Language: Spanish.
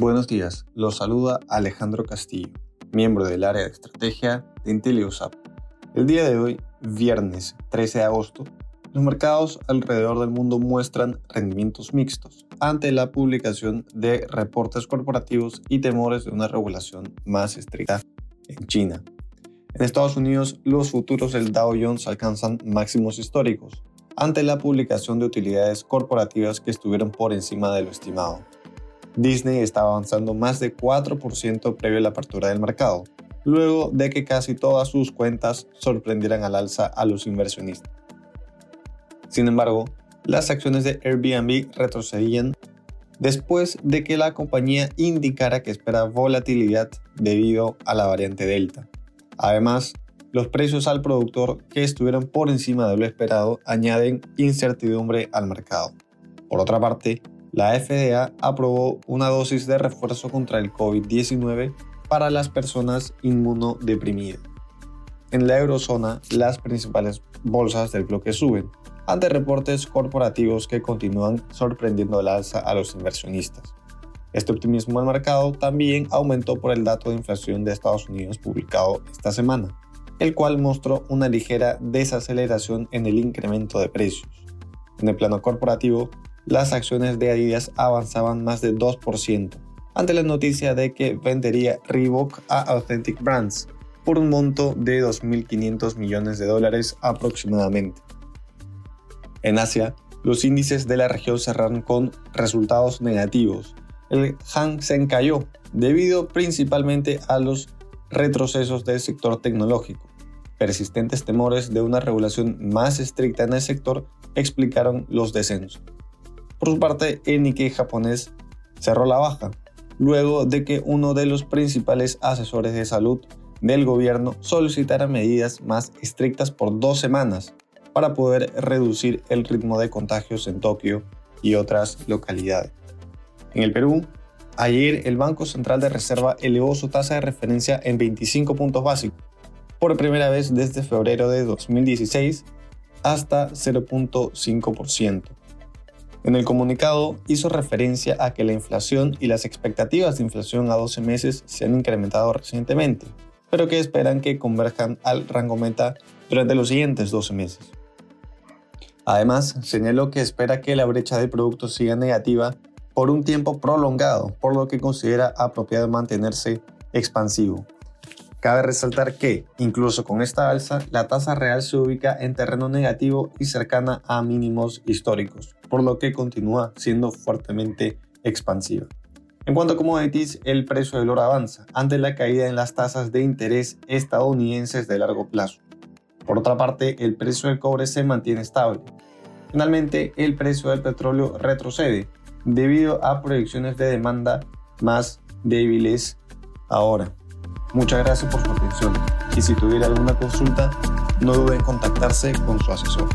Buenos días, los saluda Alejandro Castillo, miembro del área de estrategia de IntelioSAP. El día de hoy, viernes 13 de agosto, los mercados alrededor del mundo muestran rendimientos mixtos ante la publicación de reportes corporativos y temores de una regulación más estricta en China. En Estados Unidos, los futuros del Dow Jones alcanzan máximos históricos ante la publicación de utilidades corporativas que estuvieron por encima de lo estimado. Disney estaba avanzando más de 4% previo a la apertura del mercado, luego de que casi todas sus cuentas sorprendieran al alza a los inversionistas. Sin embargo, las acciones de Airbnb retrocedían después de que la compañía indicara que espera volatilidad debido a la variante Delta. Además, los precios al productor que estuvieron por encima de lo esperado añaden incertidumbre al mercado. Por otra parte, la FDA aprobó una dosis de refuerzo contra el COVID-19 para las personas inmunodeprimidas. En la eurozona, las principales bolsas del bloque suben, ante reportes corporativos que continúan sorprendiendo al alza a los inversionistas. Este optimismo del mercado también aumentó por el dato de inflación de Estados Unidos publicado esta semana, el cual mostró una ligera desaceleración en el incremento de precios. En el plano corporativo, las acciones de Adidas avanzaban más de 2% ante la noticia de que vendería Reebok a Authentic Brands por un monto de 2.500 millones de dólares aproximadamente. En Asia, los índices de la región cerraron con resultados negativos. El Hang Seng cayó debido principalmente a los retrocesos del sector tecnológico. Persistentes temores de una regulación más estricta en el sector explicaron los descensos. Por su parte, el Nikkei japonés cerró la baja, luego de que uno de los principales asesores de salud del gobierno solicitara medidas más estrictas por dos semanas para poder reducir el ritmo de contagios en Tokio y otras localidades. En el Perú, ayer el Banco Central de Reserva elevó su tasa de referencia en 25 puntos básicos, por primera vez desde febrero de 2016 hasta 0.5%. En el comunicado hizo referencia a que la inflación y las expectativas de inflación a 12 meses se han incrementado recientemente, pero que esperan que converjan al rango meta durante los siguientes 12 meses. Además, señaló que espera que la brecha de productos siga negativa por un tiempo prolongado, por lo que considera apropiado mantenerse expansivo. Cabe resaltar que, incluso con esta alza, la tasa real se ubica en terreno negativo y cercana a mínimos históricos por lo que continúa siendo fuertemente expansiva. En cuanto a commodities, el precio del oro avanza ante la caída en las tasas de interés estadounidenses de largo plazo. Por otra parte, el precio del cobre se mantiene estable. Finalmente, el precio del petróleo retrocede debido a proyecciones de demanda más débiles ahora. Muchas gracias por su atención y si tuviera alguna consulta, no duden en contactarse con su asesor.